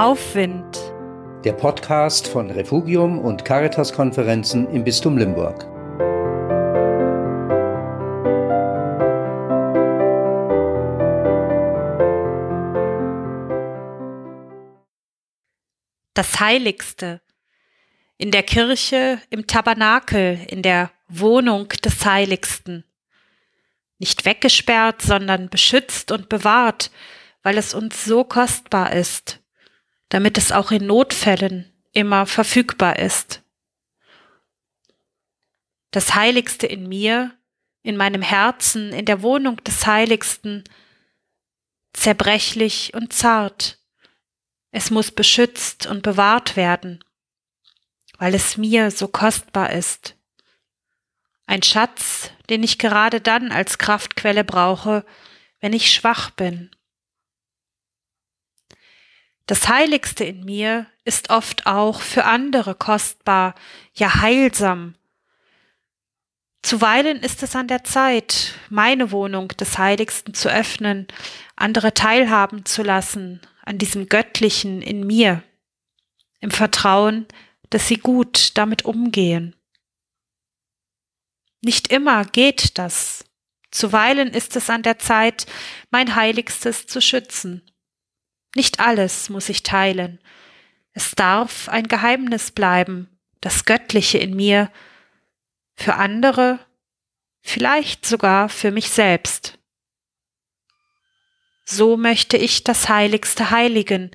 Aufwind. Der Podcast von Refugium und Caritas-Konferenzen im Bistum Limburg. Das Heiligste. In der Kirche, im Tabernakel, in der Wohnung des Heiligsten. Nicht weggesperrt, sondern beschützt und bewahrt, weil es uns so kostbar ist, damit es auch in Notfällen immer verfügbar ist. Das Heiligste in mir, in meinem Herzen, in der Wohnung des Heiligsten, zerbrechlich und zart. Es muss beschützt und bewahrt werden, weil es mir so kostbar ist. Ein Schatz, den ich gerade dann als Kraftquelle brauche, wenn ich schwach bin das Heiligste in mir ist oft auch für andere kostbar, ja heilsam. Zuweilen ist es an der Zeit, meine Wohnung des Heiligsten zu öffnen, andere teilhaben zu lassen an diesem Göttlichen in mir, im Vertrauen, dass sie gut damit umgehen. Nicht immer geht das. Zuweilen ist es an der Zeit, mein Heiligstes zu schützen. Nicht alles muss ich teilen. Es darf ein Geheimnis bleiben, das Göttliche in mir, für andere, vielleicht sogar für mich selbst. So möchte ich das Heiligste heiligen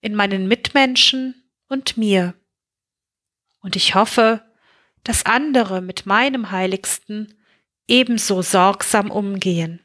in meinen Mitmenschen und mir. Und ich hoffe, dass andere mit meinem Heiligsten ebenso sorgsam umgehen.